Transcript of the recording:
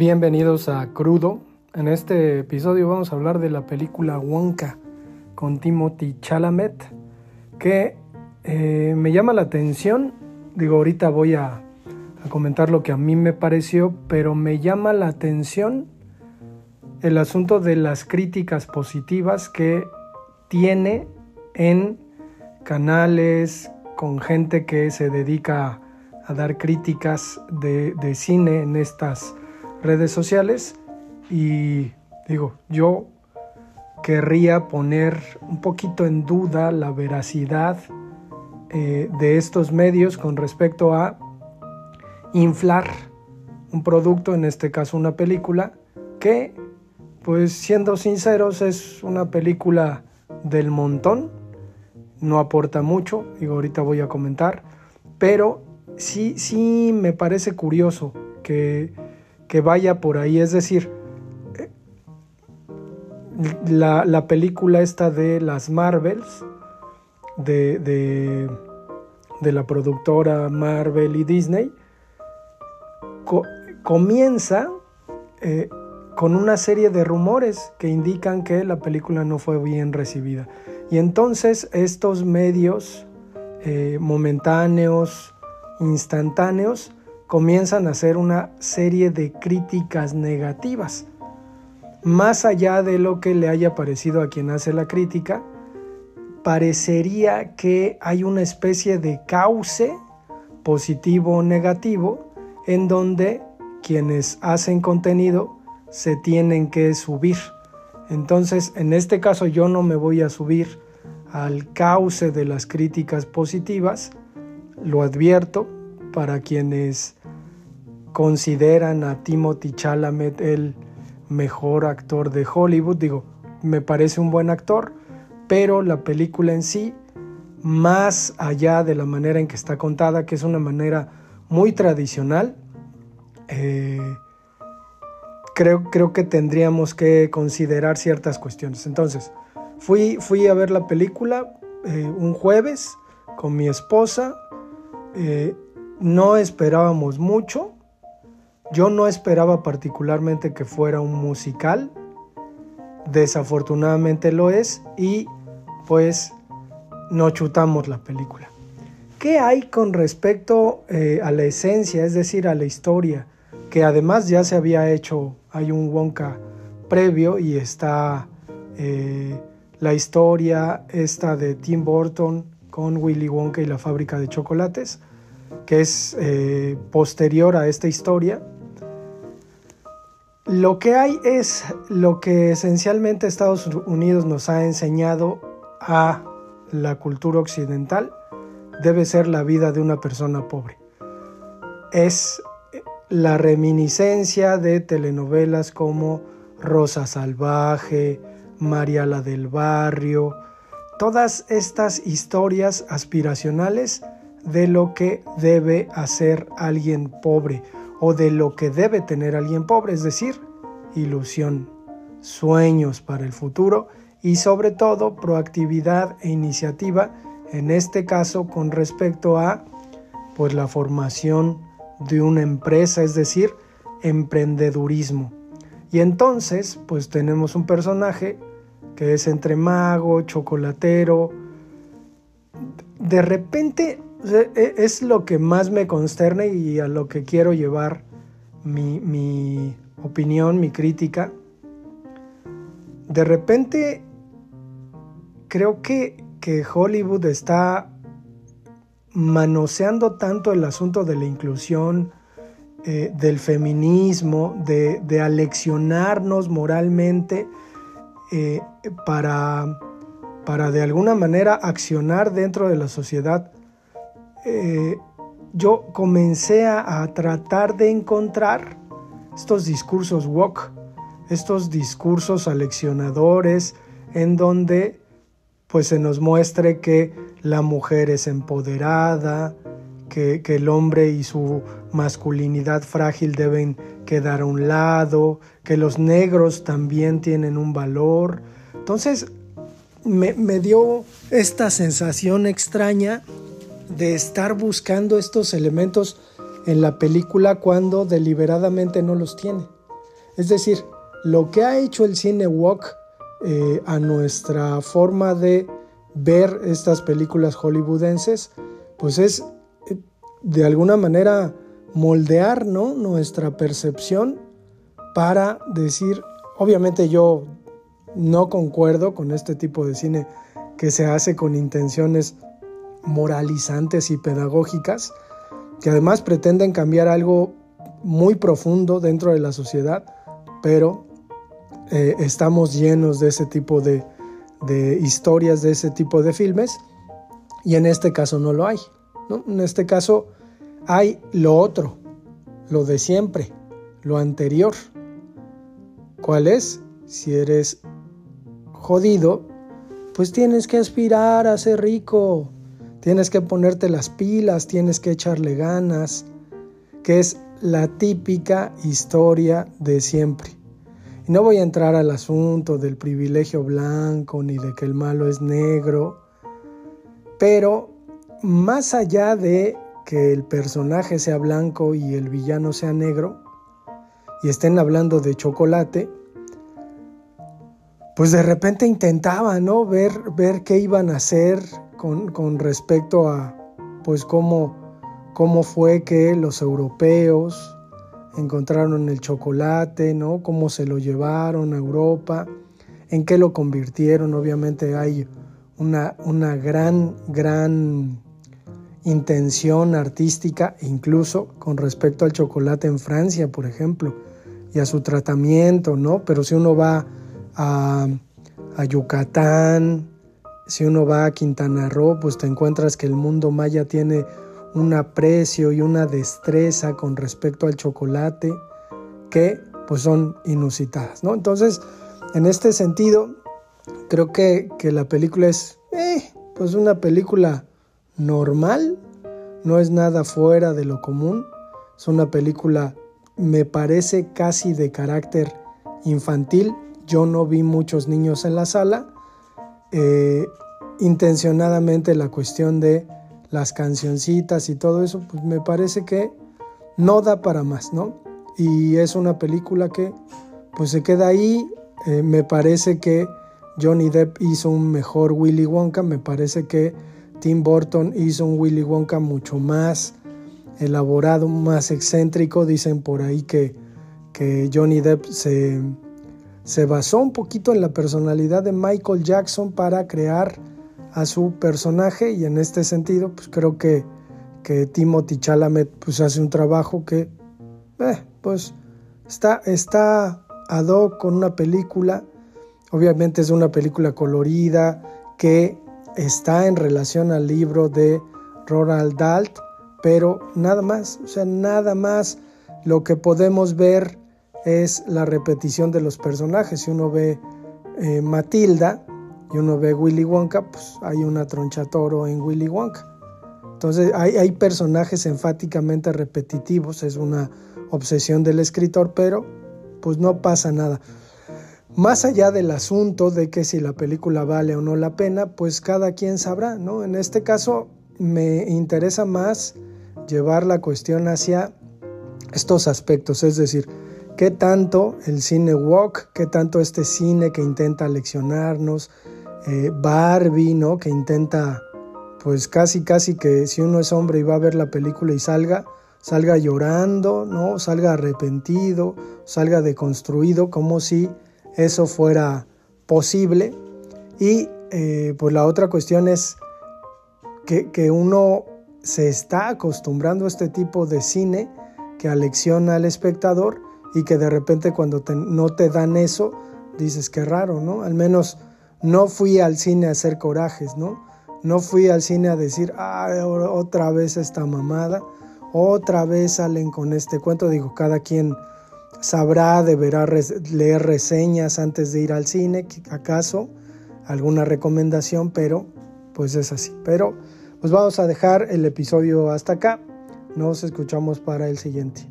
Bienvenidos a Crudo. En este episodio vamos a hablar de la película Wonka con Timothy Chalamet, que eh, me llama la atención. Digo, ahorita voy a, comentar lo que a mí me pareció, pero me llama la atención el asunto de las críticas positivas que tiene en canales con gente que se dedica a dar críticas de cine en estas redes sociales y digo, yo querría poner un poquito en duda la veracidad eh, de estos medios con respecto a inflar un producto, en este caso una película, que pues siendo sinceros es una película del montón, no aporta mucho, digo ahorita voy a comentar, pero sí, sí me parece curioso que que vaya por ahí. Es decir, la, película esta de las Marvels, de, de, la productora Marvel y Disney, comienza eh, con una serie de rumores que indican que la película no fue bien recibida. Y entonces estos medios eh, momentáneos, instantáneos, comienzan a hacer una serie de críticas negativas. Más allá de lo que le haya parecido a quien hace la crítica, parecería que hay una especie de cauce positivo o negativo en donde quienes hacen contenido se tienen que subir. Entonces, en este caso yo no me voy a subir al cauce de las críticas positivas, lo advierto para quienes consideran a Timothy Chalamet el mejor actor de Hollywood. Digo, me parece un buen actor, pero la película en sí, más allá de la manera en que está contada, que es una manera muy tradicional, eh, creo, creo que tendríamos que considerar ciertas cuestiones. Entonces, fui, fui a ver la película eh, un jueves con mi esposa. Eh, no esperábamos mucho, yo no esperaba particularmente que fuera un musical, desafortunadamente lo es y pues no chutamos la película. ¿Qué hay con respecto eh, a la esencia, es decir, a la historia? Que además ya se había hecho, hay un Wonka previo y está eh, la historia esta de Tim Burton con Willy Wonka y la fábrica de chocolates, que es eh, posterior a esta historia lo que hay es lo que esencialmente Estados Unidos nos ha enseñado a la cultura occidental, debe ser la vida de una persona pobre. Es la reminiscencia de telenovelas como Rosa Salvaje, Mariala del Barrio, todas estas historias aspiracionales de lo que debe hacer alguien pobre o de lo que debe tener alguien pobre, es decir, ilusión, sueños para el futuro y sobre todo proactividad e iniciativa, en este caso con respecto a pues la formación de una empresa, es decir, emprendedurismo. Y entonces, pues tenemos un personaje que es entre mago, chocolatero. De repente es lo que más me consterne y a lo que quiero llevar mi, opinión, mi crítica. De repente creo que, Hollywood está manoseando tanto el asunto de la inclusión, eh, del feminismo, de, de aleccionarnos moralmente eh, para, para de alguna manera accionar dentro de la sociedad eh, yo comencé a, tratar de encontrar estos discursos woke, estos discursos aleccionadores en donde pues se nos muestre que la mujer es empoderada, que, el hombre y su masculinidad frágil deben quedar a un lado, que los negros también tienen un valor. Entonces me dio esta sensación extraña de estar buscando estos elementos en la película cuando deliberadamente no los tiene. Es decir, lo que ha hecho el cine walk eh, a nuestra forma de ver estas películas hollywoodenses, pues es eh, de alguna manera moldear ¿no? nuestra percepción para decir, obviamente yo no concuerdo con este tipo de cine que se hace con intenciones moralizantes y pedagógicas, que además pretenden cambiar algo muy profundo dentro de la sociedad, pero eh, estamos llenos de ese tipo de, de, historias, de ese tipo de filmes, y en este caso no lo hay. ¿no? En este caso hay lo otro, lo de siempre, lo anterior. ¿Cuál es? Si eres jodido, pues tienes que aspirar a ser rico, tienes que ponerte las pilas, tienes que echarle ganas, que es la típica historia de siempre. Y no voy a entrar al asunto del privilegio blanco ni de que el malo es negro, pero más allá de que el personaje sea blanco y el villano sea negro, y estén hablando de chocolate, pues de repente intentaba, ¿no? Ver, ver qué iban a hacer con, con respecto a, pues cómo cómo fue que los europeos encontraron el chocolate, ¿no? Cómo se lo llevaron a Europa, en qué lo convirtieron. Obviamente hay una, una gran, gran intención artística, incluso con respecto al chocolate en Francia, por ejemplo, y a su tratamiento, ¿no? Pero si uno va a, a Yucatán, si uno va a Quintana Roo, pues te encuentras que el mundo maya tiene un aprecio y una destreza con respecto al chocolate que pues son inusitadas, ¿no? Entonces, en este sentido, creo que, la película es eh, pues una película normal, no es nada fuera de lo común, es una película, me parece casi de carácter infantil, yo no vi muchos niños en la sala, eh, intencionadamente la cuestión de las cancioncitas y todo eso, pues me parece que no da para más, ¿no? Y es una película que pues se queda ahí, eh, me parece que Johnny Depp hizo un mejor Willy Wonka, me parece que Tim Burton hizo un Willy Wonka mucho más elaborado, más excéntrico, dicen por ahí que, que Johnny Depp se, se basó un poquito en la personalidad de Michael Jackson para crear a su personaje y en este sentido pues creo que, que Timothy Chalamet pues hace un trabajo que eh, pues está, está ad hoc con una película, obviamente es una película colorida que está en relación al libro de Ronald Dahl, pero nada más, o sea, nada más lo que podemos ver es la repetición de los personajes. Si uno ve eh, Matilda, y uno ve Willy Wonka, pues hay una troncha toro en Willy Wonka. Entonces hay, hay personajes enfáticamente repetitivos, es una obsesión del escritor, pero pues no pasa nada. Más allá del asunto de que si la película vale o no la pena, pues cada quien sabrá, ¿no? En este caso me interesa más llevar la cuestión hacia estos aspectos, es decir, qué tanto el cine walk, qué tanto este cine que intenta leccionarnos, eh, Barbie, ¿no? Que intenta, pues casi, casi que si uno es hombre y va a ver la película y salga, salga llorando, ¿no? Salga arrepentido, salga deconstruido, como si eso fuera posible. Y eh, pues la otra cuestión es que, uno se está acostumbrando a este tipo de cine que alecciona al espectador y que de repente cuando no te dan eso, dices que raro, ¿no? Al menos no fui al cine a hacer corajes, ¿no? No fui al cine a decir, ah, otra vez esta mamada, otra vez salen con este cuento. Digo, cada quien sabrá, deberá leer reseñas antes de ir al cine, acaso alguna recomendación, pero pues es así. Pero pues vamos a dejar el episodio hasta acá. Nos escuchamos para el siguiente.